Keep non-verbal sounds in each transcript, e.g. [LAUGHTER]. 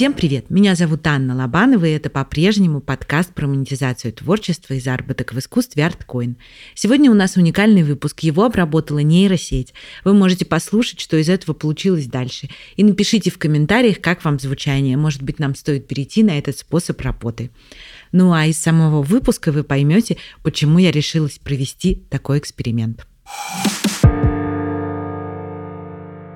Всем привет! Меня зовут Анна Лобанова, и это по-прежнему подкаст про монетизацию творчества и заработок в искусстве ArtCoin. Сегодня у нас уникальный выпуск, его обработала нейросеть. Вы можете послушать, что из этого получилось дальше. И напишите в комментариях, как вам звучание. Может быть, нам стоит перейти на этот способ работы. Ну а из самого выпуска вы поймете, почему я решилась провести такой эксперимент.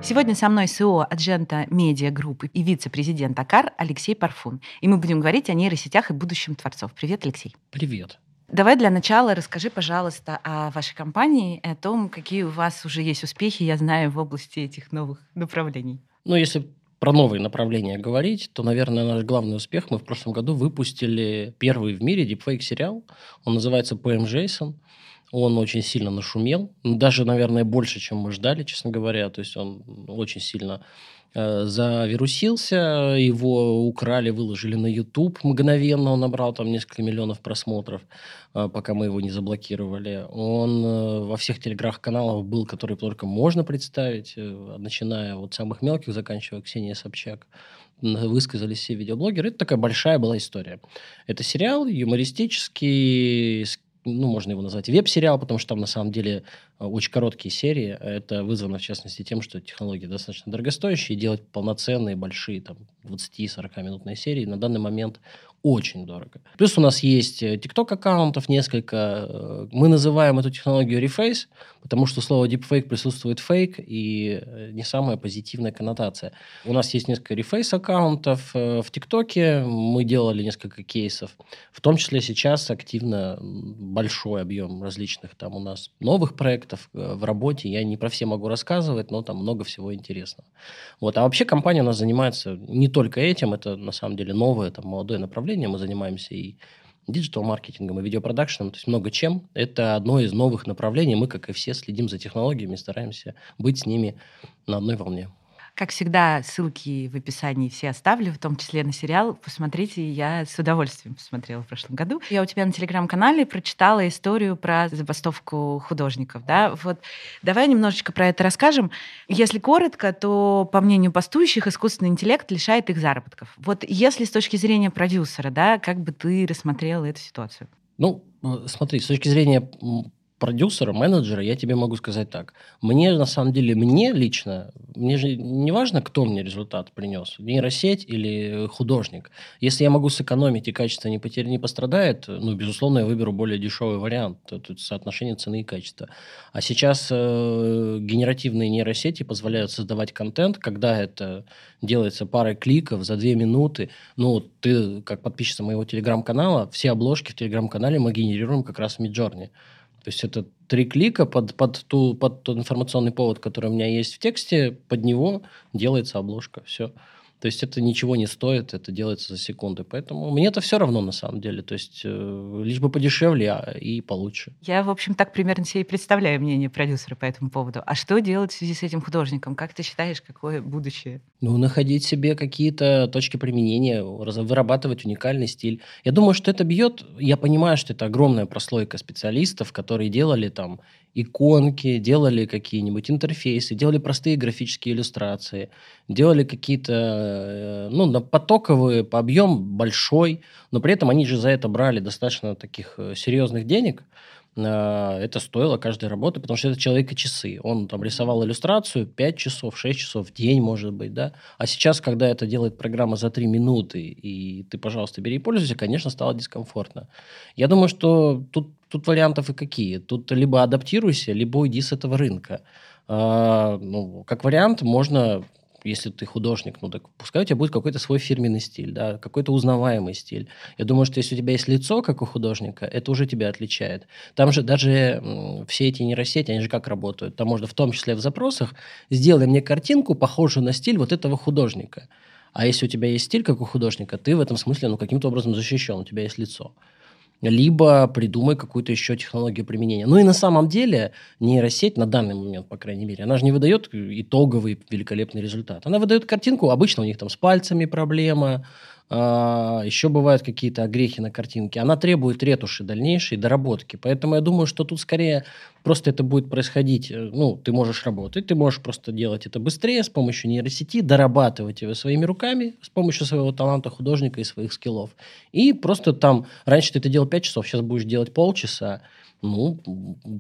Сегодня со мной СО Аджента Медиа Группы и вице-президент АКАР Алексей Парфун. И мы будем говорить о нейросетях и будущем творцов. Привет, Алексей. Привет. Давай для начала расскажи, пожалуйста, о вашей компании о том, какие у вас уже есть успехи, я знаю, в области этих новых направлений. Ну, если про новые направления говорить, то, наверное, наш главный успех мы в прошлом году выпустили первый в мире дипфейк-сериал. Он называется PM Jason. Он очень сильно нашумел, даже, наверное, больше, чем мы ждали, честно говоря. То есть он очень сильно э, завирусился, его украли, выложили на YouTube мгновенно, он набрал там несколько миллионов просмотров, э, пока мы его не заблокировали. Он э, во всех телеграм-каналах был, которые только можно представить, э, начиная от самых мелких, заканчивая Ксенией Собчак высказались все видеоблогеры. Это такая большая была история. Это сериал юмористический, с ну, можно его назвать веб-сериал, потому что там на самом деле э, очень короткие серии. Это вызвано, в частности, тем, что технологии достаточно дорогостоящие, делать полноценные, большие, там, 20-40 минутные серии на данный момент очень дорого. Плюс у нас есть TikTok э, аккаунтов несколько. Э, мы называем эту технологию Reface, потому что слово deepfake присутствует фейк и э, не самая позитивная коннотация. У нас есть несколько Reface аккаунтов в ТикТоке. Мы делали несколько кейсов. В том числе сейчас активно большой объем различных там у нас новых проектов в работе. Я не про все могу рассказывать, но там много всего интересного. Вот. А вообще компания у нас занимается не только этим. Это на самом деле новое, там, молодое направление направления. Мы занимаемся и диджитал-маркетингом, и видеопродакшеном, то есть много чем. Это одно из новых направлений. Мы, как и все, следим за технологиями, стараемся быть с ними на одной волне. Как всегда, ссылки в описании все оставлю, в том числе на сериал. Посмотрите, я с удовольствием посмотрела в прошлом году. Я у тебя на телеграм-канале прочитала историю про забастовку художников. Да? Вот давай немножечко про это расскажем. Если коротко, то, по мнению бастующих, искусственный интеллект лишает их заработков. Вот если с точки зрения продюсера, да, как бы ты рассмотрела эту ситуацию? Ну, смотри, с точки зрения продюсера, менеджера, я тебе могу сказать так. Мне, на самом деле, мне лично, мне же не важно, кто мне результат принес, нейросеть или художник. Если я могу сэкономить и качество не, потер... не пострадает, ну, безусловно, я выберу более дешевый вариант. Тут соотношение цены и качества. А сейчас э, генеративные нейросети позволяют создавать контент, когда это делается парой кликов за две минуты. Ну, ты, как подписчица моего телеграм-канала, все обложки в телеграм-канале мы генерируем как раз в Midjourney. То есть это три клика под, под, ту, под тот информационный повод, который у меня есть в тексте, под него делается обложка. Все. То есть это ничего не стоит, это делается за секунды. Поэтому мне это все равно на самом деле. То есть э, лишь бы подешевле а, и получше. Я, в общем, так примерно себе и представляю мнение продюсера по этому поводу. А что делать в связи с этим художником? Как ты считаешь, какое будущее? Ну, находить себе какие-то точки применения, вырабатывать уникальный стиль. Я думаю, что это бьет... Я понимаю, что это огромная прослойка специалистов, которые делали там иконки, делали какие-нибудь интерфейсы, делали простые графические иллюстрации, делали какие-то, э, ну, на потоковые, по объем большой, но при этом они же за это брали достаточно таких э, серьезных денег, а, это стоило каждой работы, потому что это человека часы. Он там рисовал иллюстрацию 5 часов, 6 часов в день, может быть, да. А сейчас, когда это делает программа за 3 минуты, и ты, пожалуйста, бери и пользуйся, конечно, стало дискомфортно. Я думаю, что тут, тут вариантов и какие. Тут либо адаптируйся, либо уйди с этого рынка. А, ну, как вариант, можно если ты художник, ну так пускай у тебя будет какой-то свой фирменный стиль, да, какой-то узнаваемый стиль. Я думаю, что если у тебя есть лицо, как у художника, это уже тебя отличает. Там же даже все эти нейросети, они же как работают? Там можно в том числе в запросах сделай мне картинку, похожую на стиль вот этого художника. А если у тебя есть стиль, как у художника, ты в этом смысле ну, каким-то образом защищен, у тебя есть лицо либо придумай какую-то еще технологию применения. Ну и на самом деле нейросеть на данный момент, по крайней мере, она же не выдает итоговый великолепный результат. Она выдает картинку, обычно у них там с пальцами проблема, еще бывают какие-то огрехи на картинке. Она требует ретуши дальнейшей, доработки. Поэтому я думаю, что тут скорее просто это будет происходить. Э, ну, ты можешь работать, ты можешь просто делать это быстрее с помощью нейросети, дорабатывать его своими руками с помощью своего таланта художника и своих скиллов. И просто там, раньше ты это делал 5 часов, сейчас будешь делать полчаса. Ну,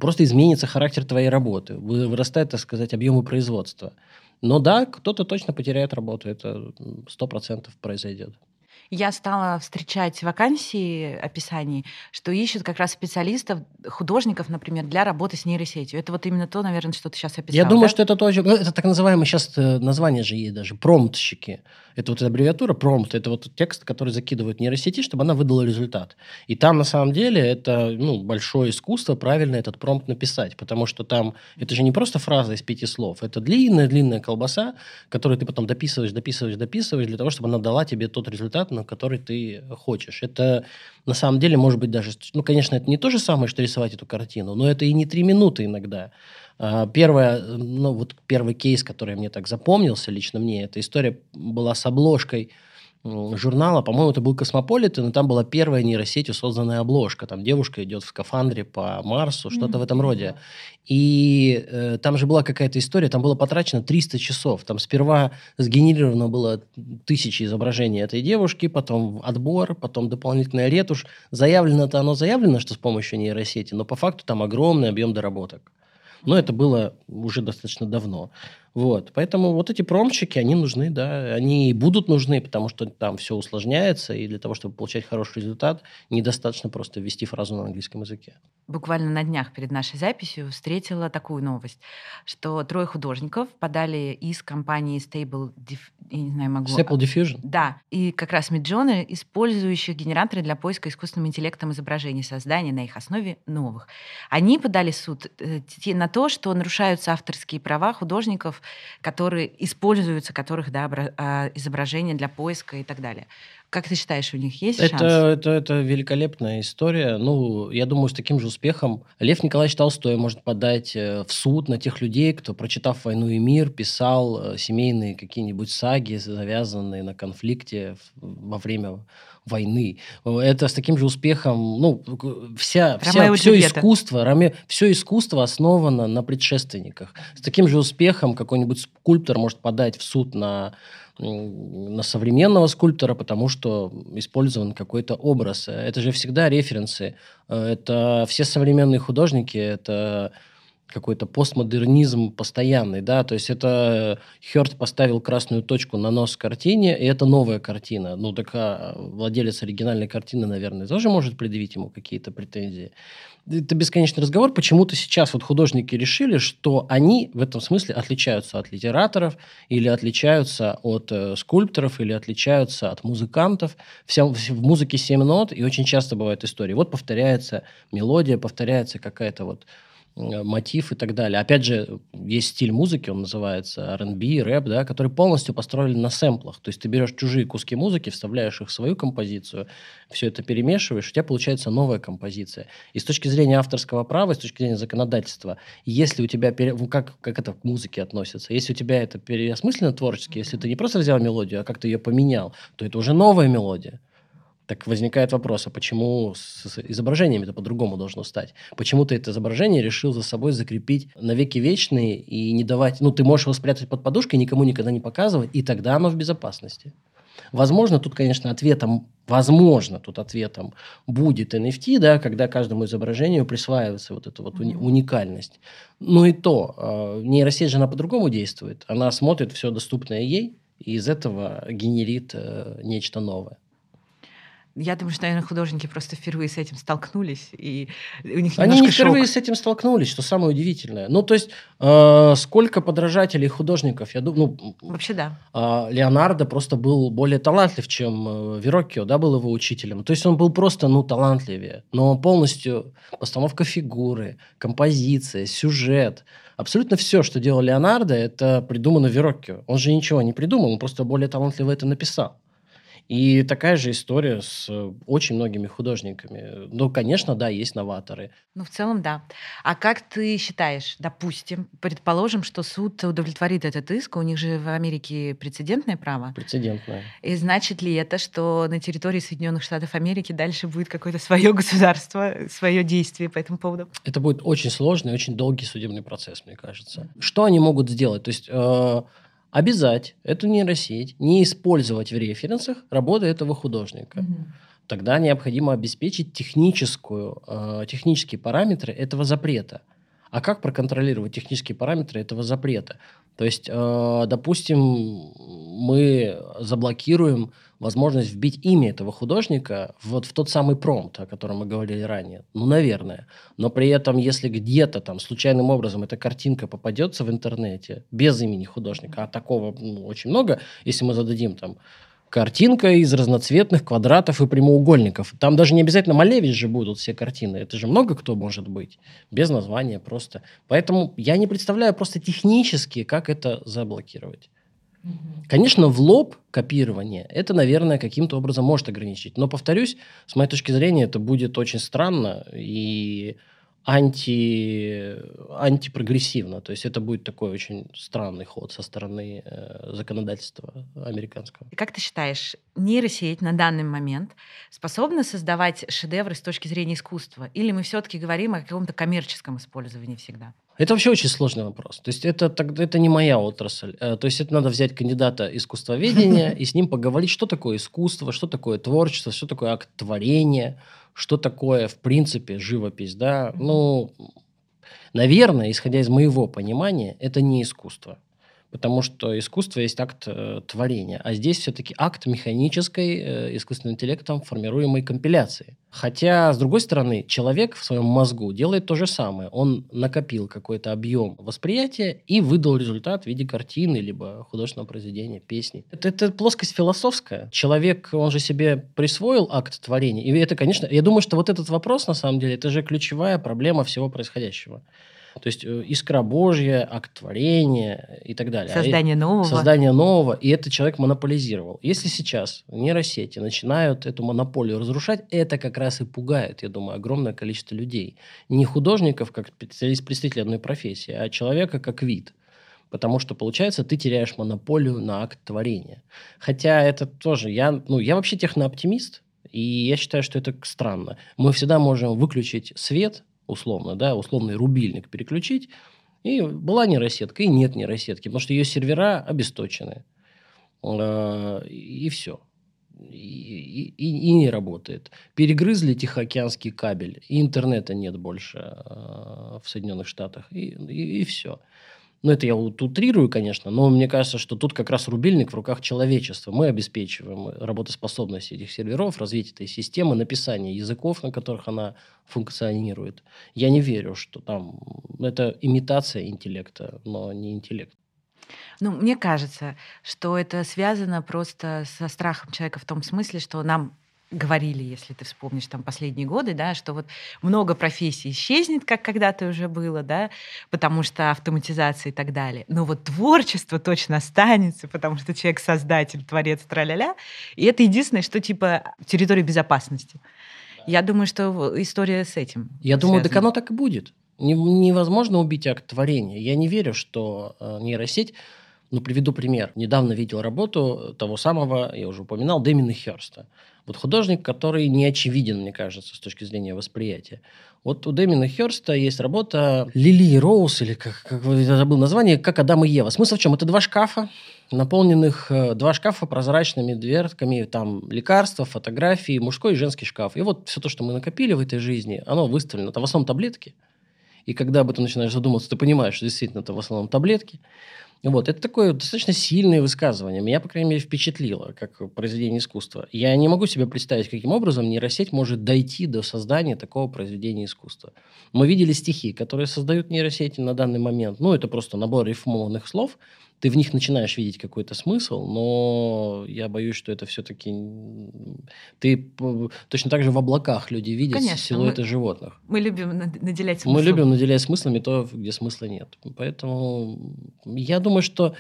просто изменится характер твоей работы. Вырастает, так сказать, объемы производства. Но да, кто-то точно потеряет работу. Это сто процентов произойдет я стала встречать вакансии описаний, что ищут как раз специалистов, художников, например, для работы с нейросетью. Это вот именно то, наверное, что ты сейчас описал. Я думаю, да? что это тоже... Ну, это так называемое сейчас э, название же есть даже, промптщики. Это вот аббревиатура промпт, это вот текст, который закидывают нейросети, чтобы она выдала результат. И там на самом деле это ну, большое искусство правильно этот промпт написать, потому что там это же не просто фраза из пяти слов, это длинная-длинная колбаса, которую ты потом дописываешь, дописываешь, дописываешь для того, чтобы она дала тебе тот результат, на который ты хочешь. Это на самом деле может быть даже... Ну, конечно, это не то же самое, что рисовать эту картину, но это и не три минуты иногда. А, первое, ну вот первый кейс, который мне так запомнился лично мне, эта история была с обложкой журнала, по-моему, это был Космополитен, и там была первая нейросетью созданная обложка. Там девушка идет в скафандре по Марсу, что-то mm-hmm. в этом роде. И э, там же была какая-то история, там было потрачено 300 часов. Там сперва сгенерировано было тысячи изображений этой девушки, потом отбор, потом дополнительная ретушь. Заявлено-то оно заявлено, что с помощью нейросети, но по факту там огромный объем доработок. Но это было уже достаточно давно. Вот. Поэтому вот эти промчики, они нужны, да, они будут нужны, потому что там все усложняется, и для того, чтобы получать хороший результат, недостаточно просто ввести фразу на английском языке. Буквально на днях перед нашей записью встретила такую новость, что трое художников подали из компании Stable, Dif... я не знаю, могу... Stable Diffusion? Да, и как раз Midjourney, использующих генераторы для поиска искусственным интеллектом изображений, создания на их основе новых. Они подали суд э, на то, что нарушаются авторские права художников, которые используются, которых да, а, изображения для поиска и так далее. Как ты считаешь, у них есть это, шанс? Это, это великолепная история. Ну, я думаю, с таким же успехом Лев Николаевич Толстой может подать э, в суд на тех людей, кто, прочитав «Войну и мир», писал э, семейные какие-нибудь саги, завязанные на конфликте во время войны. Это с таким же успехом, ну, вся, вся, все искусство, Роме, все искусство основано на предшественниках. С таким же успехом какой-нибудь скульптор может подать в суд на на современного скульптора, потому что использован какой-то образ. Это же всегда референсы. Это все современные художники, это какой-то постмодернизм постоянный, да, то есть это Хёрд поставил красную точку на нос картине, и это новая картина. Ну, так а владелец оригинальной картины, наверное, тоже может предъявить ему какие-то претензии. Это бесконечный разговор. Почему-то сейчас вот художники решили, что они в этом смысле отличаются от литераторов, или отличаются от э, скульпторов, или отличаются от музыкантов. Вся, в музыке семь нот, и очень часто бывают истории. Вот повторяется мелодия, повторяется какая-то вот Э, мотив и так далее. Опять же, есть стиль музыки, он называется R&B, рэп, да, который полностью построен на сэмплах. То есть ты берешь чужие куски музыки, вставляешь их в свою композицию, все это перемешиваешь, у тебя получается новая композиция. И с точки зрения авторского права, с точки зрения законодательства, если у тебя, пере... как, как это к музыке относится, если у тебя это переосмысленно творчески, если ты не просто взял мелодию, а как-то ее поменял, то это уже новая мелодия. Так возникает вопрос, а почему с изображением это по-другому должно стать? Почему ты это изображение решил за собой закрепить на веки вечные и не давать... Ну, ты можешь его спрятать под подушкой, никому никогда не показывать, и тогда оно в безопасности. Возможно, тут, конечно, ответом, возможно, тут ответом будет NFT, да, когда каждому изображению присваивается вот эта вот уни- уникальность. Но и то, э, нейросеть же она по-другому действует. Она смотрит все доступное ей, и из этого генерит э, нечто новое. Я думаю, что, наверное, художники просто впервые с этим столкнулись, и у них Они не впервые с этим столкнулись, что самое удивительное. Ну, то есть, э, сколько подражателей художников, я думаю... Ну, Вообще, да. Э, Леонардо просто был более талантлив, чем э, Вероккио, да, был его учителем. То есть, он был просто, ну, талантливее. Но полностью постановка фигуры, композиция, сюжет, абсолютно все, что делал Леонардо, это придумано Вероккио. Он же ничего не придумал, он просто более талантливо это написал. И такая же история с э, очень многими художниками. Ну, конечно, да, есть новаторы. Ну, в целом, да. А как ты считаешь, допустим, предположим, что суд удовлетворит этот иск, у них же в Америке прецедентное право. Прецедентное. И значит ли это, что на территории Соединенных Штатов Америки дальше будет какое-то свое государство, свое действие по этому поводу? Это будет очень сложный, очень долгий судебный процесс, мне кажется. Что они могут сделать? То есть э, обязать эту нейросеть не использовать в референсах работы этого художника. Угу. Тогда необходимо обеспечить техническую, э, технические параметры этого запрета. А как проконтролировать технические параметры этого запрета? То есть, э, допустим, мы заблокируем возможность вбить имя этого художника вот в тот самый промпт, о котором мы говорили ранее. Ну, наверное. Но при этом, если где-то там случайным образом эта картинка попадется в интернете без имени художника, а такого ну, очень много, если мы зададим там картинка из разноцветных квадратов и прямоугольников. Там даже не обязательно Малевич же будут все картины. Это же много кто может быть. Без названия просто. Поэтому я не представляю просто технически, как это заблокировать. Конечно, в лоб копирование это, наверное, каким-то образом может ограничить. Но, повторюсь, с моей точки зрения, это будет очень странно и анти, антипрогрессивно. То есть это будет такой очень странный ход со стороны э, законодательства американского. Как ты считаешь, нейросеть на данный момент способна создавать шедевры с точки зрения искусства? Или мы все-таки говорим о каком-то коммерческом использовании всегда? Это вообще очень сложный вопрос. То есть это, это не моя отрасль. Э, то есть это надо взять кандидата искусствоведения [LAUGHS] и с ним поговорить, что такое искусство, что такое творчество, что такое акт творения, что такое, в принципе, живопись. Да? Ну, наверное, исходя из моего понимания, это не искусство потому что искусство есть акт э, творения, а здесь все-таки акт механической, э, искусственным интеллектом формируемой компиляции. Хотя, с другой стороны, человек в своем мозгу делает то же самое. Он накопил какой-то объем восприятия и выдал результат в виде картины, либо художественного произведения, песни. Это, это плоскость философская. Человек, он же себе присвоил акт творения. И это, конечно, я думаю, что вот этот вопрос, на самом деле, это же ключевая проблема всего происходящего. То есть э, искра Божья, акт творения и так далее. А Создание нового. Создание нового. И этот человек монополизировал. Если сейчас нейросети начинают эту монополию разрушать, это как раз и пугает, я думаю, огромное количество людей. Не художников, как представитель одной профессии, а человека как вид. Потому что, получается, ты теряешь монополию на акт творения. Хотя это тоже... Я, ну, я вообще технооптимист, и я считаю, что это странно. Мы всегда можем выключить свет, условно, да, условный рубильник переключить, и была нейросетка, и нет нейросетки, потому что ее сервера обесточены. А, и все. И, и, и не работает. Перегрызли Тихоокеанский кабель, и интернета нет больше а, в Соединенных Штатах, и, и, и все. Ну, это я утрирую, конечно, но мне кажется, что тут как раз рубильник в руках человечества. Мы обеспечиваем работоспособность этих серверов, развитие этой системы, написание языков, на которых она функционирует. Я не верю, что там это имитация интеллекта, но не интеллект. Ну, мне кажется, что это связано просто со страхом человека в том смысле, что нам говорили, если ты вспомнишь там последние годы, да, что вот много профессий исчезнет, как когда-то уже было, да, потому что автоматизация и так далее. Но вот творчество точно останется, потому что человек создатель, творец, траля-ля. И это единственное, что типа территория безопасности. Я думаю, что история с этим. Я думаю, так оно так и будет. Невозможно убить акт творения. Я не верю, что э, нейросеть ну, приведу пример. Недавно видел работу того самого, я уже упоминал, Дэмина Херста. Вот художник, который не очевиден, мне кажется, с точки зрения восприятия. Вот у Дэмина Херста есть работа Лили Роуз, или как, как я забыл название, как Адам и Ева. Смысл в чем? Это два шкафа, наполненных, э, два шкафа прозрачными дверками, там лекарства, фотографии, мужской и женский шкаф. И вот все то, что мы накопили в этой жизни, оно выставлено. Это в основном таблетки. И когда об этом начинаешь задумываться, ты понимаешь, что действительно это в основном таблетки. Вот, это такое достаточно сильное высказывание. Меня, по крайней мере, впечатлило, как произведение искусства. Я не могу себе представить, каким образом нейросеть может дойти до создания такого произведения искусства. Мы видели стихи, которые создают нейросети на данный момент. Ну, это просто набор рифмованных слов – ты в них начинаешь видеть какой-то смысл, но я боюсь, что это все-таки... Ты точно так же в облаках люди видят Конечно, силуэты мы, животных. Мы любим наделять смыслом. Мы любим наделять смыслами то, где смысла нет. Поэтому я думаю, что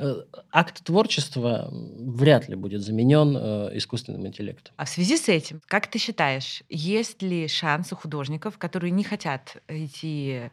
Э, акт творчества вряд ли будет заменен э, искусственным интеллектом. А в связи с этим, как ты считаешь, есть ли шанс у художников, которые не хотят идти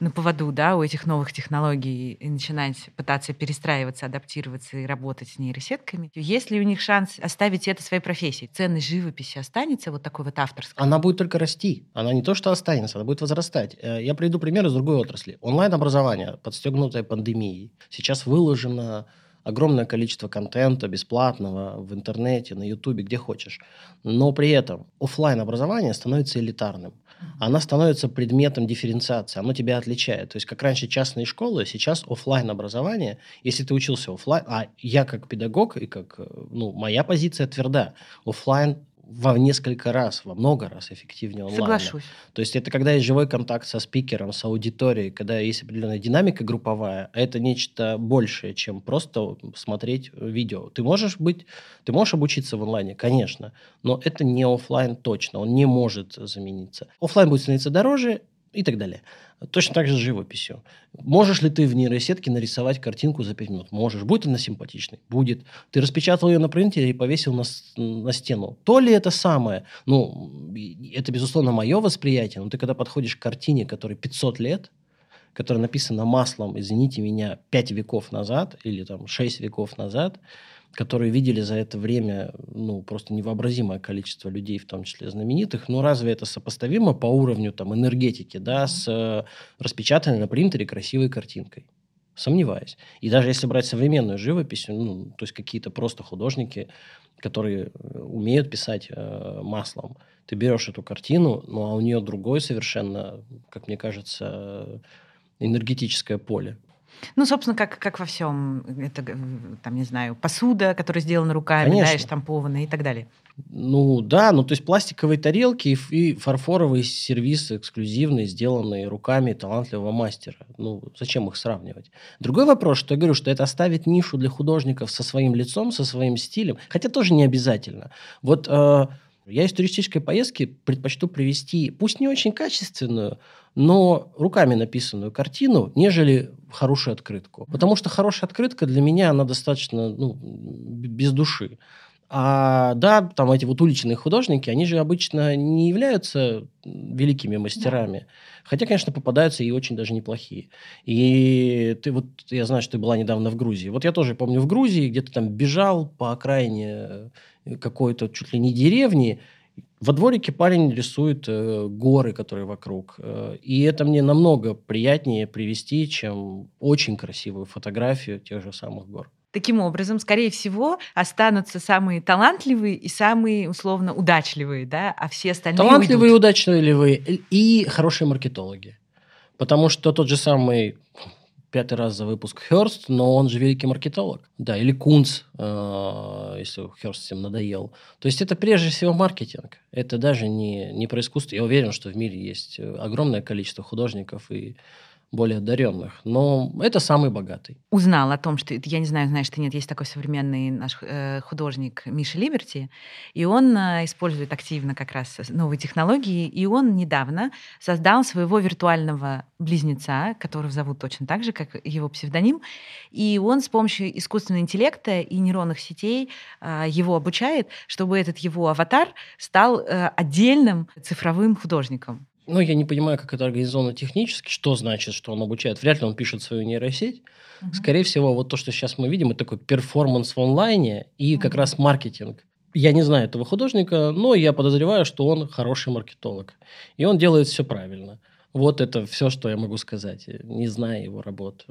на поводу, да, у этих новых технологий и начинать пытаться перестраиваться, адаптироваться и работать с нейросетками, есть ли у них шанс оставить это своей профессией? Ценность живописи останется вот такой вот авторской? Она будет только расти. Она не то, что останется, она будет возрастать. Э, я приведу пример из другой отрасли. Онлайн-образование, подстегнутое пандемией, сейчас выложено огромное количество контента бесплатного в интернете, на ютубе, где хочешь. Но при этом офлайн образование становится элитарным она становится предметом дифференциации, оно тебя отличает. То есть, как раньше частные школы, сейчас офлайн образование. Если ты учился офлайн, а я как педагог и как, э, ну, моя позиция тверда, офлайн во несколько раз, во много раз эффективнее онлайн. Соглашусь. То есть это когда есть живой контакт со спикером, с аудиторией, когда есть определенная динамика групповая, а это нечто большее, чем просто смотреть видео. Ты можешь быть, ты можешь обучиться в онлайне, конечно, но это не офлайн точно, он не может замениться. Офлайн будет становиться дороже, и так далее. Точно так же с живописью. Можешь ли ты в нейросетке нарисовать картинку за 5 минут? Можешь. Будет она симпатичной? Будет. Ты распечатал ее на принтере и повесил на, на стену. То ли это самое? Ну, это, безусловно, мое восприятие, но ты когда подходишь к картине, которой 500 лет, которая написана маслом, извините меня, 5 веков назад или там 6 веков назад, которые видели за это время ну, просто невообразимое количество людей, в том числе знаменитых. Но разве это сопоставимо по уровню там, энергетики да, с э, распечатанной на принтере красивой картинкой? Сомневаюсь. И даже если брать современную живопись, ну, то есть какие-то просто художники, которые э, умеют писать э, маслом, ты берешь эту картину, ну а у нее другое совершенно, как мне кажется, энергетическое поле. Ну, собственно, как, как во всем. Это, там, не знаю, посуда, которая сделана руками, Конечно. да, и штампованная и так далее. Ну, да, ну, то есть пластиковые тарелки и, и фарфоровые сервисы эксклюзивные, сделанные руками талантливого мастера. Ну, зачем их сравнивать? Другой вопрос, что я говорю, что это оставит нишу для художников со своим лицом, со своим стилем, хотя тоже не обязательно. Вот... Э, я из туристической поездки предпочту привести, пусть не очень качественную, но руками написанную картину, нежели хорошую открытку. Потому что хорошая открытка для меня, она достаточно ну, без души. А да, там эти вот уличные художники, они же обычно не являются великими мастерами. Да. Хотя, конечно, попадаются и очень даже неплохие. И ты вот, я знаю, что ты была недавно в Грузии. Вот я тоже помню в Грузии, где-то там бежал по окраине какой-то чуть ли не деревни, во дворике парень рисует э, горы, которые вокруг. Э, и это мне намного приятнее привести, чем очень красивую фотографию тех же самых гор. Таким образом, скорее всего, останутся самые талантливые и самые, условно, удачливые, да, а все остальные Талантливые, уйдут. удачливые и хорошие маркетологи. Потому что тот же самый пятый раз за выпуск Херст, но он же великий маркетолог. Да, или Кунц, э, если Херст всем надоел. То есть это прежде всего маркетинг. Это даже не, не про искусство. Я уверен, что в мире есть огромное количество художников и более одаренных, но это самый богатый. Узнал о том, что, я не знаю, знаешь ты нет, есть такой современный наш э, художник Миша Либерти, и он э, использует активно как раз новые технологии, и он недавно создал своего виртуального близнеца, которого зовут точно так же, как его псевдоним, и он с помощью искусственного интеллекта и нейронных сетей э, его обучает, чтобы этот его аватар стал отдельным цифровым художником. Ну, я не понимаю, как это организовано технически, что значит, что он обучает. Вряд ли он пишет свою нейросеть. Угу. Скорее всего, вот то, что сейчас мы видим, это такой перформанс в онлайне и угу. как раз маркетинг. Я не знаю этого художника, но я подозреваю, что он хороший маркетолог. И он делает все правильно. Вот это все, что я могу сказать, не зная его работу.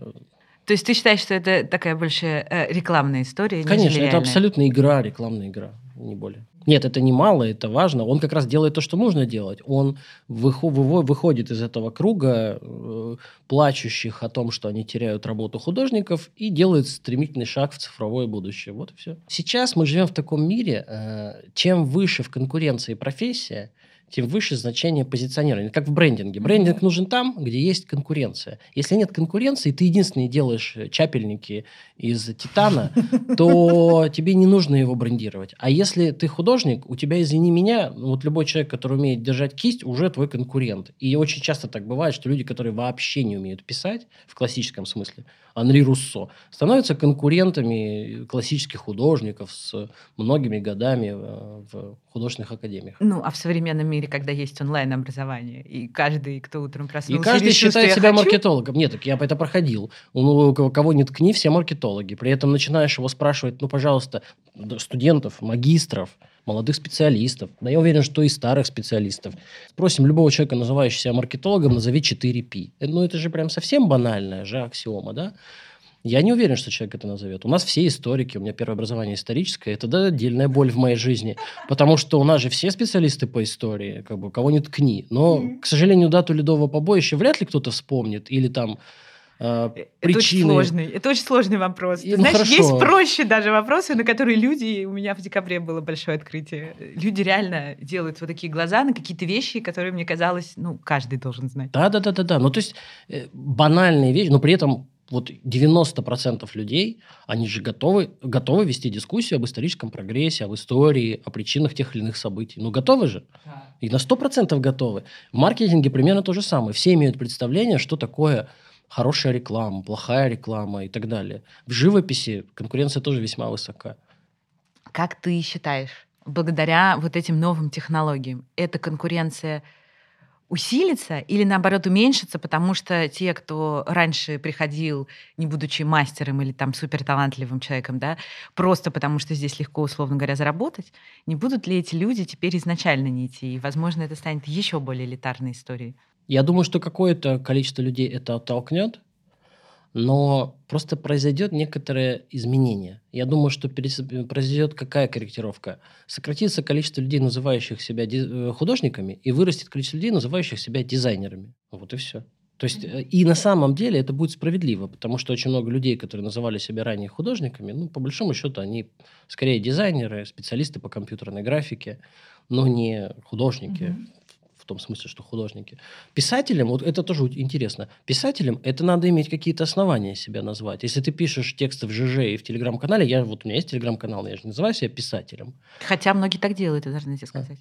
То есть ты считаешь, что это такая больше э, рекламная история? Конечно, это абсолютно игра, рекламная игра, не более. Нет, это не мало, это важно. Он как раз делает то, что нужно делать. Он выходит из этого круга э, плачущих о том, что они теряют работу художников, и делает стремительный шаг в цифровое будущее. Вот и все. Сейчас мы живем в таком мире, э, чем выше в конкуренции профессия, тем выше значение позиционирования. Как в брендинге. Брендинг нужен там, где есть конкуренция. Если нет конкуренции, ты единственный делаешь э, чапельники из титана, [LAUGHS] то тебе не нужно его брендировать. А если ты художник, у тебя, извини меня, вот любой человек, который умеет держать кисть, уже твой конкурент. И очень часто так бывает, что люди, которые вообще не умеют писать, в классическом смысле, Анри Руссо, становятся конкурентами классических художников с многими годами э, в художественных академиях. Ну, а в современном мире, когда есть онлайн-образование, и каждый, кто утром проснулся... И каждый решил, считает себя хочу... маркетологом. Нет, так я это проходил. Ну, кого не ткни, все маркетологи. При этом начинаешь его спрашивать, ну, пожалуйста, студентов, магистров, молодых специалистов, да я уверен, что и старых специалистов. Спросим любого человека, называющего себя маркетологом, назови 4P. Э, ну, это же прям совсем банальная же аксиома, да? Я не уверен, что человек это назовет. У нас все историки, у меня первое образование историческое, это да, отдельная боль в моей жизни, потому что у нас же все специалисты по истории, как бы кого не ткни. Но, к сожалению, дату ледового побоища вряд ли кто-то вспомнит, или там э, причины. Это очень сложный, это очень сложный вопрос. И, ну, знаешь, хорошо. есть проще даже вопросы, на которые люди, у меня в декабре было большое открытие, люди реально делают вот такие глаза на какие-то вещи, которые мне казалось, ну, каждый должен знать. Да-да-да-да-да. Ну, то есть э, банальные вещи, но при этом вот 90% людей, они же готовы, готовы вести дискуссию об историческом прогрессе, об истории, о причинах тех или иных событий. Ну, готовы же. И на 100% готовы. В маркетинге примерно то же самое. Все имеют представление, что такое хорошая реклама, плохая реклама и так далее. В живописи конкуренция тоже весьма высока. Как ты считаешь, благодаря вот этим новым технологиям, эта конкуренция усилится или наоборот уменьшится, потому что те, кто раньше приходил, не будучи мастером или там суперталантливым человеком, да, просто потому что здесь легко, условно говоря, заработать, не будут ли эти люди теперь изначально не идти? И, возможно, это станет еще более элитарной историей. Я думаю, что какое-то количество людей это оттолкнет, но просто произойдет некоторое изменение. Я думаю, что произойдет какая корректировка? Сократится количество людей, называющих себя э, художниками, и вырастет количество людей, называющих себя дизайнерами. Вот и все. То есть, э, и на самом деле это будет справедливо, потому что очень много людей, которые называли себя ранее художниками, ну, по большому счету, они скорее дизайнеры, специалисты по компьютерной графике, но не художники. Mm-hmm том смысле, что художники. Писателем, вот это тоже интересно, писателем это надо иметь какие-то основания себя назвать. Если ты пишешь тексты в ЖЖ и в Телеграм-канале, я вот у меня есть Телеграм-канал, я же не называю себя писателем. Хотя многие так делают, я должна тебе сказать.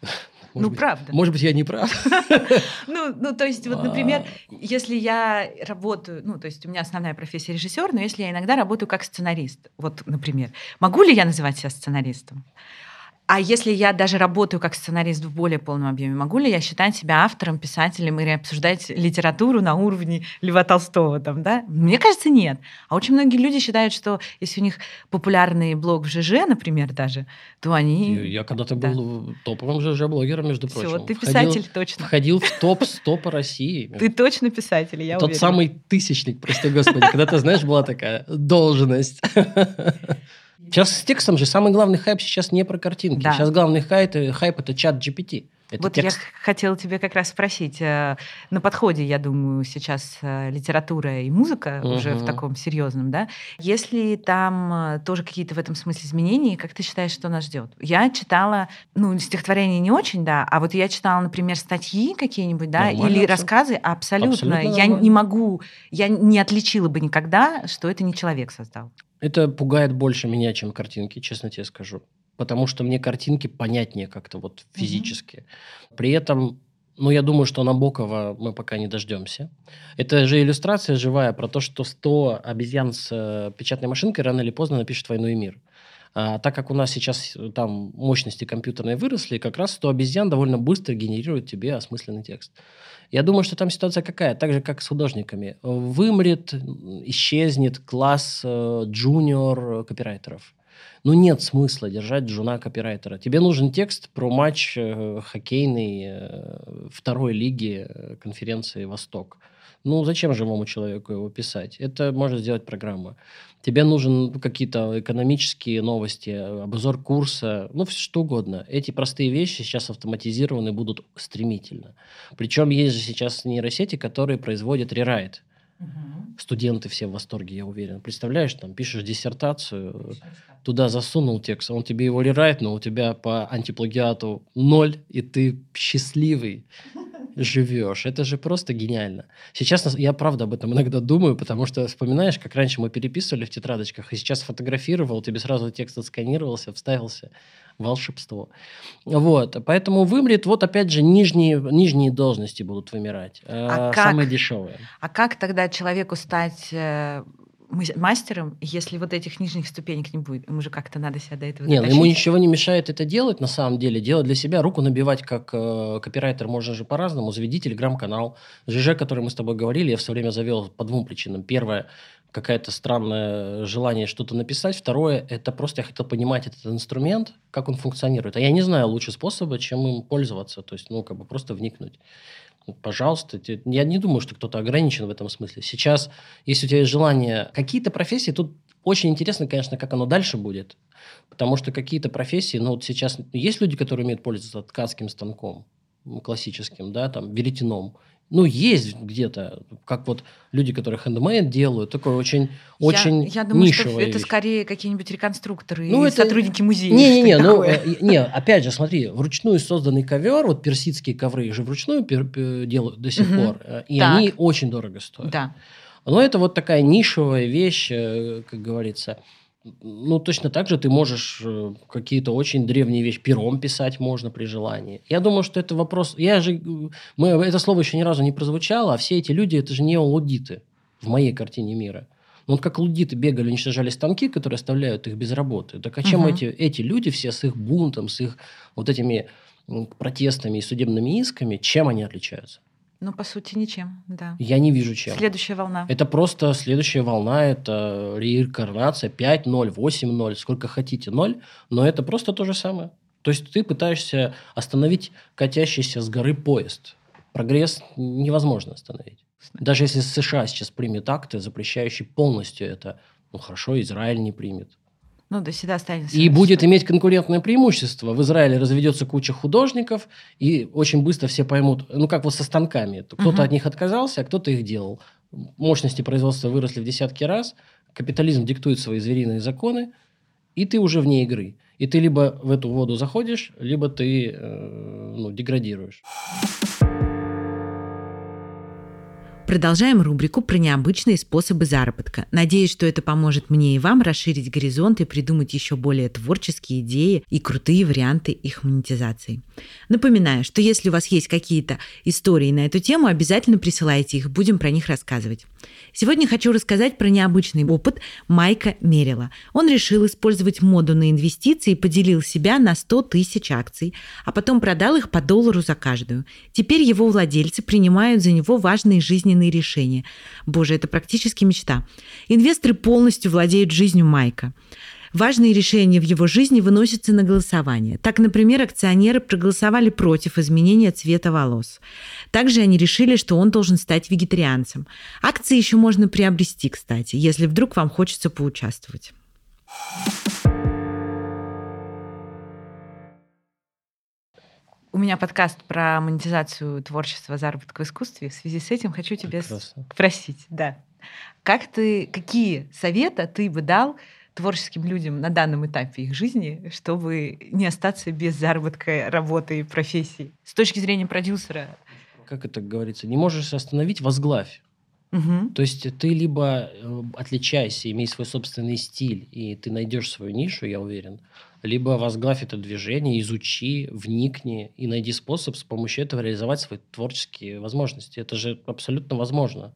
[LAUGHS] Может ну, быть, правда. Может быть, я не прав. [LAUGHS] Ну, ну, то есть, вот, например, если я работаю, ну, то есть у меня основная профессия режиссер, но если я иногда работаю как сценарист, вот, например, могу ли я называть себя сценаристом? А если я даже работаю как сценарист в более полном объеме, могу ли я считать себя автором, писателем или обсуждать литературу на уровне Льва Толстого? Там, да? Мне кажется, нет. А очень многие люди считают, что если у них популярный блог в ЖЖ, например, даже, то они... Я, когда-то да. был топовым ЖЖ-блогером, между прочим. Все, ты писатель входил, точно. Входил в топ-100 по России. [LAUGHS] Ты точно писатель, я Тот самый тысячник, прости господи. Когда ты знаешь, была такая должность. [LAUGHS] Сейчас с текстом же самый главный хайп сейчас не про картинки. Да. Сейчас главный хайп, хайп это чат GPT. Это вот текст. я хотела тебе как раз спросить. Э, на подходе, я думаю, сейчас э, литература и музыка угу. уже в таком серьезном, да? Если там э, тоже какие-то в этом смысле изменения, как ты считаешь, что нас ждет? Я читала, ну, стихотворения не очень, да, а вот я читала, например, статьи какие-нибудь, да, нормально или рассказы, абсолютно. абсолютно я нормально. не могу, я не отличила бы никогда, что это не человек создал. Это пугает больше меня, чем картинки, честно тебе скажу. Потому что мне картинки понятнее как-то вот физически. Угу. При этом, ну, я думаю, что Набокова мы пока не дождемся. Это же иллюстрация живая про то, что 100 обезьян с э, печатной машинкой рано или поздно напишет «Войну и мир». А, так как у нас сейчас э, там мощности компьютерные выросли, как раз 100 обезьян довольно быстро генерирует тебе осмысленный текст. Я думаю, что там ситуация какая? Так же, как с художниками. Вымрет, исчезнет класс э, джуниор копирайтеров. Ну, нет смысла держать джуна копирайтера. Тебе нужен текст про матч э, хоккейный э, второй лиги конференции «Восток». Ну, зачем живому человеку его писать? Это может сделать программа. Тебе нужен какие-то экономические новости, обзор курса, ну, все что угодно. Эти простые вещи сейчас автоматизированы будут стремительно. Причем есть же сейчас нейросети, которые производят рерайт. Угу Студенты все в восторге, я уверен. Представляешь, там пишешь диссертацию, туда засунул текст, он тебе его рерайт, но у тебя по антиплагиату ноль, и ты счастливый живешь. Это же просто гениально. Сейчас я правда об этом иногда думаю, потому что вспоминаешь, как раньше мы переписывали в тетрадочках, и сейчас фотографировал, тебе сразу текст отсканировался, вставился. Волшебство. Вот. Поэтому вымрет, вот опять же, нижние, нижние должности будут вымирать. А э, самые как, дешевые. А как тогда человеку стать э, мастером, если вот этих нижних ступенек не будет. Ему же как-то надо себя до этого Нет, ну, ему ничего не мешает это делать, на самом деле. Делать для себя, руку набивать как э, копирайтер можно же по-разному. Заведи телеграм-канал. ЖЖ, который мы с тобой говорили, я все время завел по двум причинам. Первое, какое-то странное желание что-то написать. Второе, это просто я хотел понимать этот инструмент, как он функционирует. А я не знаю лучше способа, чем им пользоваться. То есть, ну, как бы просто вникнуть пожалуйста. Я не думаю, что кто-то ограничен в этом смысле. Сейчас, если у тебя есть желание... Какие-то профессии, тут очень интересно, конечно, как оно дальше будет. Потому что какие-то профессии, ну вот сейчас есть люди, которые умеют пользоваться ткацким станком классическим, да, там, веретеном. Ну, есть где-то, как вот люди, которые хендмейд делают, такой очень, я, очень Я думаю, что это вещь. скорее какие-нибудь реконструкторы ну, это... сотрудники музея. Не-не-не, ну, э, не, опять же, смотри, вручную созданный ковер, вот персидские ковры же вручную делают до сих угу. пор, э, и так. они очень дорого стоят. Да. Но это вот такая нишевая вещь, э, как говорится. Ну, точно так же ты можешь э, какие-то очень древние вещи пером писать можно при желании. Я думаю, что это вопрос... Я же... Мы, это слово еще ни разу не прозвучало, а все эти люди, это же не лудиты в моей картине мира. Ну, вот как лудиты бегали, уничтожали станки, которые оставляют их без работы. Так а чем угу. эти, эти люди все с их бунтом, с их вот этими протестами и судебными исками, чем они отличаются? Ну, по сути, ничем, да. Я не вижу чем. Следующая волна. Это просто следующая волна, это реинкарнация 5-0, 8-0, сколько хотите 0, но это просто то же самое. То есть ты пытаешься остановить катящийся с горы поезд. Прогресс невозможно остановить. Даже если США сейчас примет акты, запрещающие полностью это, ну хорошо, Израиль не примет. Ну, до всегда останется. И будет иметь конкурентное преимущество. В Израиле разведется куча художников, и очень быстро все поймут, ну, как вот со станками. Кто-то угу. от них отказался, а кто-то их делал. Мощности производства выросли в десятки раз, капитализм диктует свои звериные законы, и ты уже вне игры. И ты либо в эту воду заходишь, либо ты э, ну, деградируешь. Продолжаем рубрику про необычные способы заработка. Надеюсь, что это поможет мне и вам расширить горизонт и придумать еще более творческие идеи и крутые варианты их монетизации. Напоминаю, что если у вас есть какие-то истории на эту тему, обязательно присылайте их, будем про них рассказывать. Сегодня хочу рассказать про необычный опыт Майка Мерила. Он решил использовать моду на инвестиции и поделил себя на 100 тысяч акций, а потом продал их по доллару за каждую. Теперь его владельцы принимают за него важные жизненные жизненные решения. Боже, это практически мечта. Инвесторы полностью владеют жизнью Майка. Важные решения в его жизни выносятся на голосование. Так, например, акционеры проголосовали против изменения цвета волос. Также они решили, что он должен стать вегетарианцем. Акции еще можно приобрести, кстати, если вдруг вам хочется поучаствовать. У меня подкаст про монетизацию творчества, заработка в искусстве. В связи с этим хочу тебя Прекрасно. спросить, да. Как ты, какие советы ты бы дал творческим людям на данном этапе их жизни, чтобы не остаться без заработка, работы и профессии? С точки зрения продюсера. Как это говорится? Не можешь остановить, возглавь. Угу. То есть ты либо э, отличайся, имей свой собственный стиль, и ты найдешь свою нишу, я уверен, либо возглавь это движение, изучи, вникни и найди способ с помощью этого реализовать свои творческие возможности. Это же абсолютно возможно.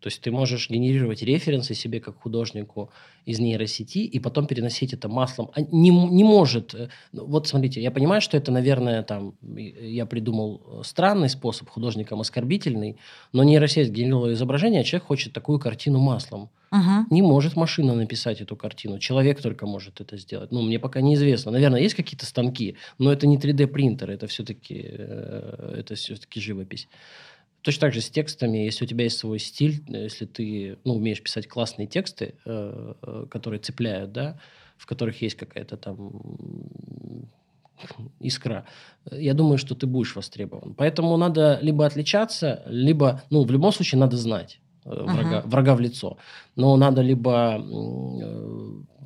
То есть ты можешь генерировать референсы себе как художнику из нейросети и потом переносить это маслом. А не, не может. Э, ну, вот смотрите, я понимаю, что это, наверное, там я придумал э, странный способ художникам оскорбительный, но нейросеть генерировала изображение, а человек хочет такую картину маслом. Угу. Не может машина написать эту картину. Человек только может это сделать. Ну, мне пока неизвестно. Наверное, есть какие-то станки, но это не 3D принтер, это все-таки э, это все-таки живопись. Точно так же с текстами, если у тебя есть свой стиль, если ты ну, умеешь писать классные тексты, э, э, которые цепляют, да, в которых есть какая-то там искра, я думаю, что ты будешь востребован. Поэтому надо либо отличаться, либо, ну, в любом случае надо знать. врага, uh-huh. врага в лицо. Но надо либо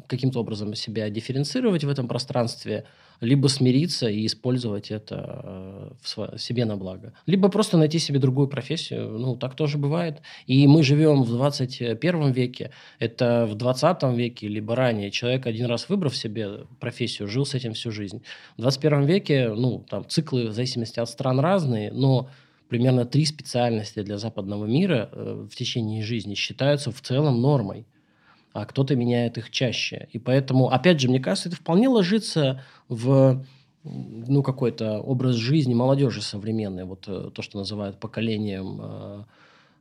каким-то образом себя дифференцировать в этом пространстве, либо смириться и использовать это э, в себе на благо. Либо просто найти себе другую профессию. Ну, так тоже бывает. И мы живем в 21 веке. Это в 20 веке, либо ранее. Человек, один раз выбрав себе профессию, жил с этим всю жизнь. В 21 веке, ну, там циклы в зависимости от стран разные, но примерно три специальности для западного мира э, в течение жизни считаются в целом нормой а кто-то меняет их чаще. И поэтому, опять же, мне кажется, это вполне ложится в ну, какой-то образ жизни молодежи современной, вот э, то, что называют поколением э,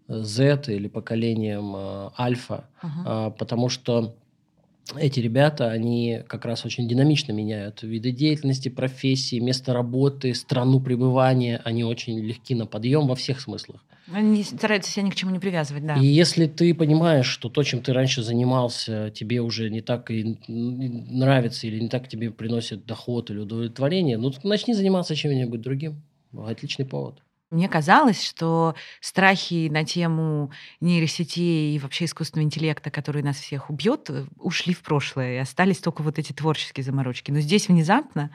Z или поколением э, альфа, uh-huh. потому что эти ребята, они как раз очень динамично меняют виды деятельности, профессии, место работы, страну пребывания. Они очень легки на подъем во всех смыслах. Они стараются себя ни к чему не привязывать, да. И если ты понимаешь, что то, чем ты раньше занимался, тебе уже не так и нравится или не так тебе приносит доход или удовлетворение, ну, начни заниматься чем-нибудь другим. Отличный повод. Мне казалось, что страхи на тему нейросетей и вообще искусственного интеллекта, который нас всех убьет, э, ушли в прошлое, и остались только вот эти творческие заморочки. Но здесь внезапно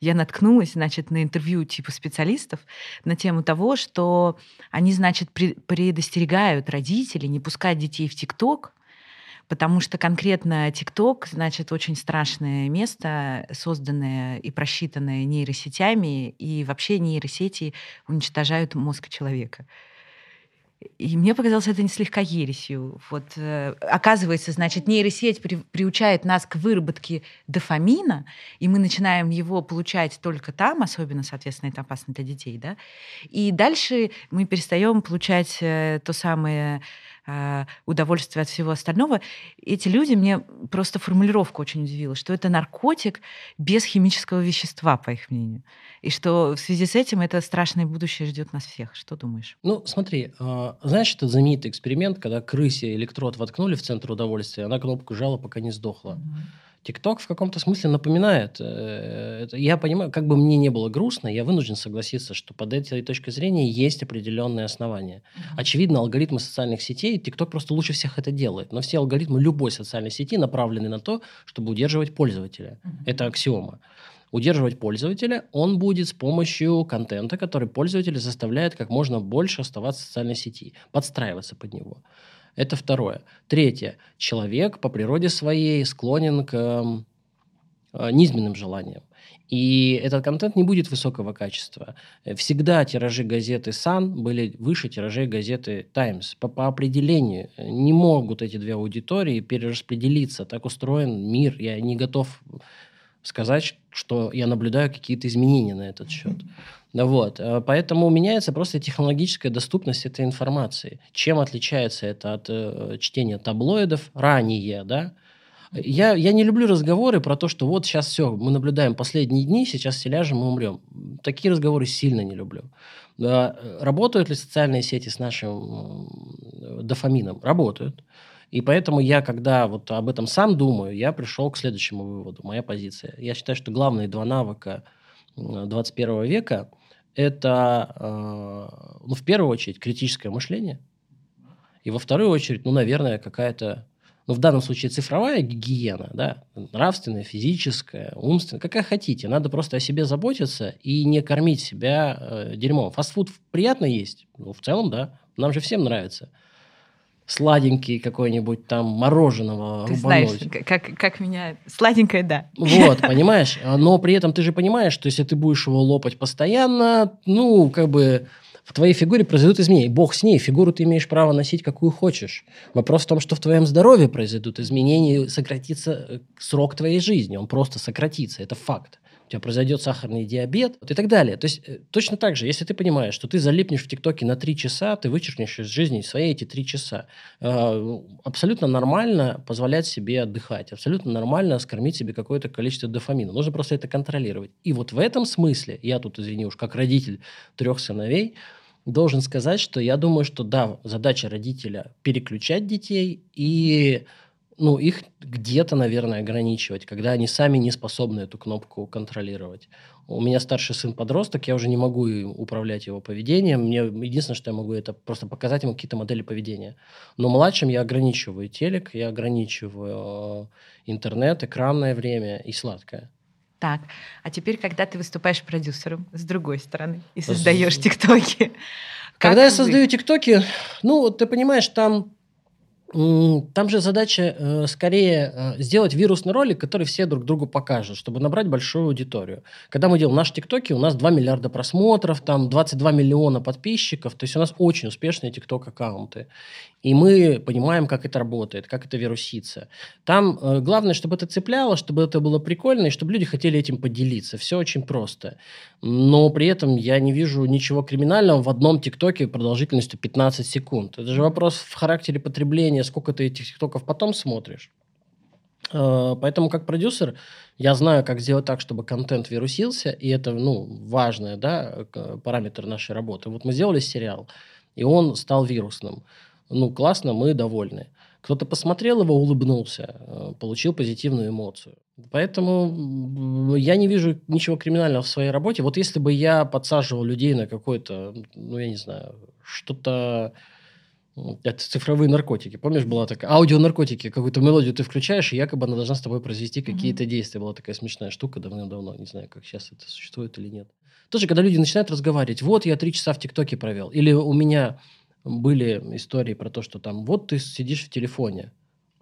я наткнулась, значит, на интервью типа специалистов на тему того, что они, значит, предостерегают родителей не пускать детей в ТикТок, потому что конкретно ТикТок, значит, очень страшное место, созданное и просчитанное нейросетями, и вообще нейросети уничтожают мозг человека. И мне показалось это не слегка ересью. Вот, э, оказывается, значит, нейросеть при, приучает нас к выработке дофамина, и мы начинаем его получать только там, особенно, соответственно, это опасно для детей, да. И дальше мы перестаем получать э, то самое удовольствие от всего остального. Эти люди, мне просто формулировка очень удивила, что это наркотик без химического вещества, по их мнению. И что в связи с этим это страшное будущее ждет нас всех. Что думаешь? Ну, смотри, э, знаешь, это знаменитый эксперимент, когда крысе электрод воткнули в центр удовольствия, она кнопку жала, пока не сдохла. Mm-hmm. ТикТок в каком-то смысле напоминает. Э, я понимаю, как бы мне не было грустно, я вынужден согласиться, что под этой точкой зрения есть определенные основания. Очевидно, алгоритмы социальных сетей, ТикТок просто лучше всех это делает. Но все алгоритмы любой социальной сети направлены на то, чтобы удерживать пользователя. Это аксиома. Удерживать пользователя он будет с помощью контента, который пользователь заставляет как можно больше оставаться в социальной сети, подстраиваться под него. Это второе. Третье. Человек по природе своей склонен к э, низменным желаниям. И этот контент не будет высокого качества. Всегда тиражи газеты Sun были выше тиражей газеты Times. По, по определению не могут эти две аудитории перераспределиться. Так устроен мир. Я не готов сказать, что я наблюдаю какие-то изменения на этот счет. Вот. Э, поэтому меняется просто технологическая доступность этой информации. Чем отличается это от э, чтения таблоидов ранее, да? Я, я не люблю разговоры про то, что вот сейчас все, мы наблюдаем последние дни, сейчас все ляжем и умрем. Такие разговоры сильно не люблю. Э, работают ли социальные сети с нашим дофамином? Работают. И поэтому я, когда вот об этом сам думаю, я пришел к следующему выводу, моя позиция. Я считаю, что главные два навыка 21 века – это, э, ну, в первую очередь, критическое мышление. И во вторую очередь, ну, наверное, какая-то, ну, в данном случае цифровая гигиена, да, нравственная, физическая, умственная, какая хотите. Надо просто о себе заботиться и не кормить себя э, дерьмом. Фастфуд приятно есть? Ну, в целом, да. Нам же всем нравится сладенький какой-нибудь там мороженого ты рубануть. знаешь, как, как меня... Сладенькое, да. Вот, [LAUGHS] понимаешь? Но при этом ты же понимаешь, что если ты будешь его лопать постоянно, ну, как бы в твоей фигуре произойдут изменения. Бог с ней, фигуру ты имеешь право носить, какую хочешь. Вопрос в том, что в твоем здоровье произойдут изменения, сократится э, срок твоей жизни. Он просто сократится, это факт тебя произойдет сахарный диабет и так далее. То есть э, точно так же, если ты понимаешь, что ты залипнешь в ТикТоке на три часа, ты вычеркнешь из жизни свои эти три часа. Э, абсолютно нормально позволять себе отдыхать, абсолютно нормально скормить себе какое-то количество дофамина. Нужно просто это контролировать. И вот в этом смысле, я тут, извини уж, как родитель трех сыновей, должен сказать, что я думаю, что да, задача родителя переключать детей и ну, их где-то, наверное, ограничивать, когда они сами не способны эту кнопку контролировать. У меня старший сын подросток, я уже не могу управлять его поведением. Мне единственное, что я могу, это просто показать ему какие-то модели поведения. Но младшим я ограничиваю телек, я ограничиваю э, интернет, экранное время и сладкое. Так, а теперь, когда ты выступаешь продюсером с другой стороны и создаешь тиктоки. Когда я создаю тиктоки, ну, ты понимаешь, там там же задача э, скорее э, сделать вирусный ролик, который все друг другу покажут, чтобы набрать большую аудиторию. Когда мы делаем наши ТикТоки, у нас 2 миллиарда просмотров, там 22 миллиона подписчиков, то есть у нас очень успешные ТикТок-аккаунты. И мы понимаем, как это работает, как это вирусится. Там э, главное, чтобы это цепляло, чтобы это было прикольно, и чтобы люди хотели этим поделиться. Все очень просто. Но при этом я не вижу ничего криминального в одном ТикТоке продолжительностью 15 секунд. Это же вопрос в характере потребления, сколько ты этих ТикТоков потом смотришь. Э, поэтому как продюсер я знаю, как сделать так, чтобы контент вирусился, и это ну, важный да, параметр нашей работы. Вот мы сделали сериал, и он стал вирусным ну, классно, мы довольны. Кто-то посмотрел его, улыбнулся, э, получил позитивную эмоцию. Поэтому я не вижу ничего криминального в своей работе. Вот если бы я подсаживал людей на какой-то, ну, я не знаю, что-то... Это цифровые наркотики. Помнишь, была такая аудионаркотики, какую-то мелодию ты включаешь, и якобы она должна с тобой произвести какие-то mm-hmm. действия. Была такая смешная штука давным-давно, не знаю, как сейчас это существует или нет. Тоже, когда люди начинают разговаривать, вот я три часа в ТикТоке провел, или у меня были истории про то, что там вот ты сидишь в телефоне.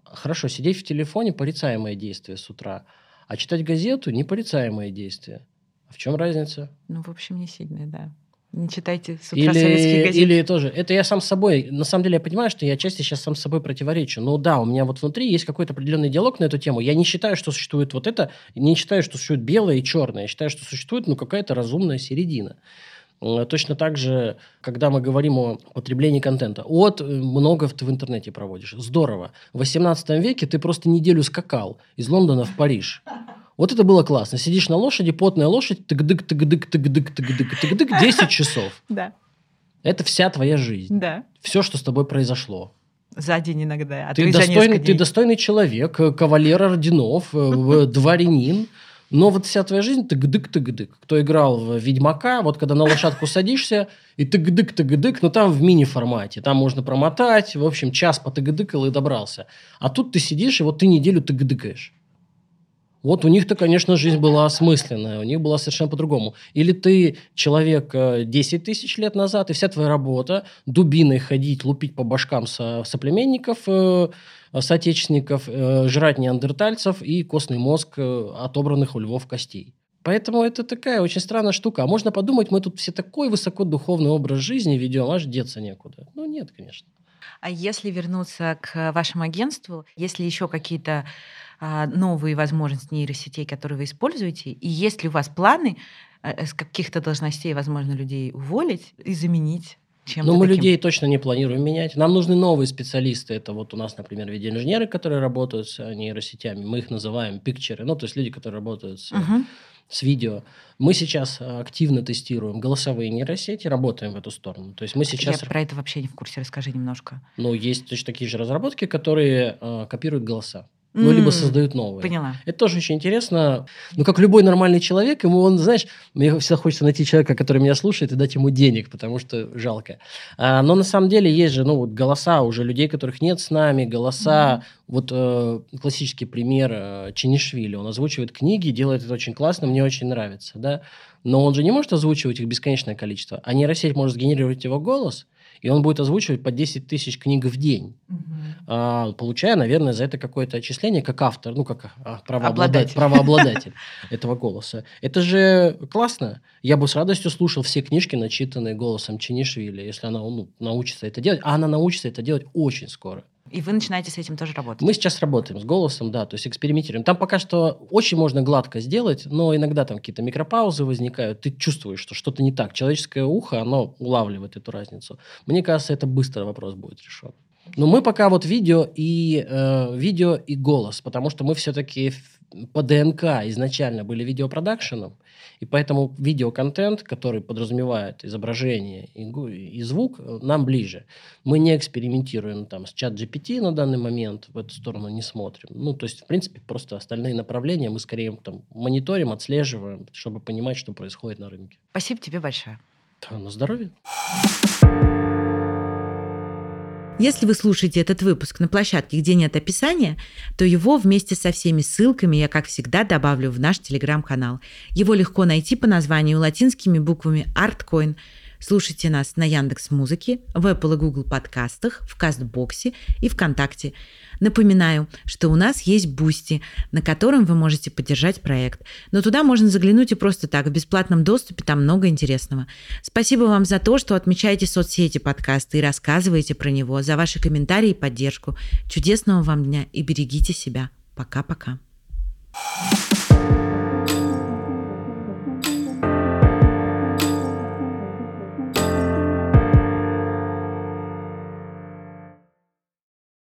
Хорошо, сидеть в телефоне – порицаемое действие с утра, а читать газету – непорицаемое действие. А в чем разница? Ну, в общем, не сильная, да. Не читайте или, газеты. Или тоже. Это я сам с собой. На самом деле я понимаю, что я отчасти сейчас сам с собой противоречу. Но да, у меня вот внутри есть какой-то определенный диалог на эту тему. Я не считаю, что существует вот это. Не считаю, что существует белое и черное. Я считаю, что существует ну, какая-то разумная середина. Э, точно так же, когда мы говорим о потреблении контента. Вот э, много ты в интернете проводишь. Здорово. В 18 веке ты просто неделю скакал из Лондона в Париж. Вот это было классно. Сидишь на лошади, потная лошадь, тык-дык, тык-дык, тык-дык, тык-дык, тык-дык, [LAUGHS] 10 часов. Да. Это вся твоя жизнь. Да. Все, что с тобой произошло. За день иногда. А ты, достойный, ты достойный человек, э, кавалер орденов, [LAUGHS] дворянин. Но вот вся твоя жизнь тык-дык-тык-дык. Кто играл в Ведьмака, вот когда на лошадку садишься, и тык-дык-тык-дык, но там в мини-формате. Там можно промотать, в общем, час потык-дыкал и добрался. А тут ты сидишь, и вот ты неделю тык-дыкаешь. Вот у них-то, конечно, жизнь была осмысленная, у них была совершенно по-другому. Или ты человек 10 э, тысяч лет назад, и вся твоя работа дубиной ходить, лупить по башкам со, соплеменников, э, соотечественников, э, жрать неандертальцев и костный мозг отобранных у львов костей. Поэтому это такая очень странная штука. А можно подумать, мы тут все такой высокодуховный образ жизни ведем, аж деться некуда. Ну, нет, конечно. А если вернуться к вашему агентству, есть ли еще какие-то новые возможности нейросетей, которые вы используете? И есть ли у вас планы э, с каких-то должностей, возможно, людей уволить и заменить чем Ну, мы таким? людей точно не планируем менять. Нам нужны новые специалисты. Это вот у нас, например, видеоинженеры, которые работают с э, нейросетями. Мы их называем пикчеры. Ну, то есть люди, которые работают с, uh-huh. с видео. Мы сейчас активно тестируем голосовые нейросети, работаем в эту сторону. То есть мы сейчас... Я про это вообще не в курсе. Расскажи немножко. Ну, есть точно такие же разработки, которые э, копируют голоса ну, либо создают новые. Поняла. Это тоже очень интересно. Ну, как любой нормальный человек, ему он, знаешь, мне всегда хочется найти человека, который меня слушает, и дать ему денег, потому что жалко. А, но на самом деле есть же, ну, вот голоса уже людей, которых нет с нами, голоса. Mm-hmm. Вот э, классический пример э, Чинишвили. Он озвучивает книги, делает это очень классно, мне очень нравится, да. Но он же не может озвучивать их бесконечное количество. А нейросеть может сгенерировать его голос – и он будет озвучивать по 10 тысяч книг в день, угу. а, получая, наверное, за это какое-то отчисление, как автор, ну, как а, правообладатель, правообладатель [LAUGHS] этого голоса. Это же классно. Я бы с радостью слушал все книжки, начитанные голосом Чинишвили, если она ну, научится это делать. А она научится это делать очень скоро. И вы начинаете с этим тоже работать? Мы сейчас работаем с голосом, да, то есть экспериментируем. Там пока что очень можно гладко сделать, но иногда там какие-то микропаузы возникают. Ты чувствуешь, что что-то не так. Человеческое ухо, оно улавливает эту разницу. Мне кажется, это быстро вопрос будет решен. Но мы пока вот видео и э, видео и голос, потому что мы все-таки по ДНК изначально были видеопродакшеном, и поэтому видеоконтент, который подразумевает изображение и, и звук, нам ближе. Мы не экспериментируем там с чат GPT на данный момент, в эту сторону не смотрим. Ну, то есть, в принципе, просто остальные направления мы скорее там мониторим, отслеживаем, чтобы понимать, что происходит на рынке. Спасибо тебе большое. Да, на здоровье. Если вы слушаете этот выпуск на площадке, где нет описания, то его вместе со всеми ссылками я, как всегда, добавлю в наш телеграм-канал. Его легко найти по названию латинскими буквами ArtCoin – Слушайте нас на Яндекс Музыке, в Apple и Google подкастах, в Кастбоксе и ВКонтакте. Напоминаю, что у нас есть Бусти, на котором вы можете поддержать проект. Но туда можно заглянуть и просто так, в бесплатном доступе, там много интересного. Спасибо вам за то, что отмечаете соцсети подкаста и рассказываете про него, за ваши комментарии и поддержку. Чудесного вам дня и берегите себя. Пока-пока.